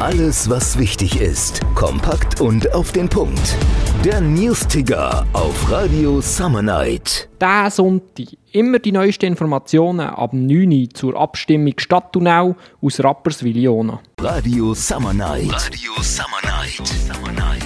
Alles, was wichtig ist. Kompakt und auf den Punkt. Der News-Ticker auf Radio Summer Night. Der Sonntag. Immer die neuesten Informationen ab 9 Uhr zur Abstimmung Stadtunau aus Rapperswil-Jona. Radio Summer Night. Radio Summer Night. Summer Night.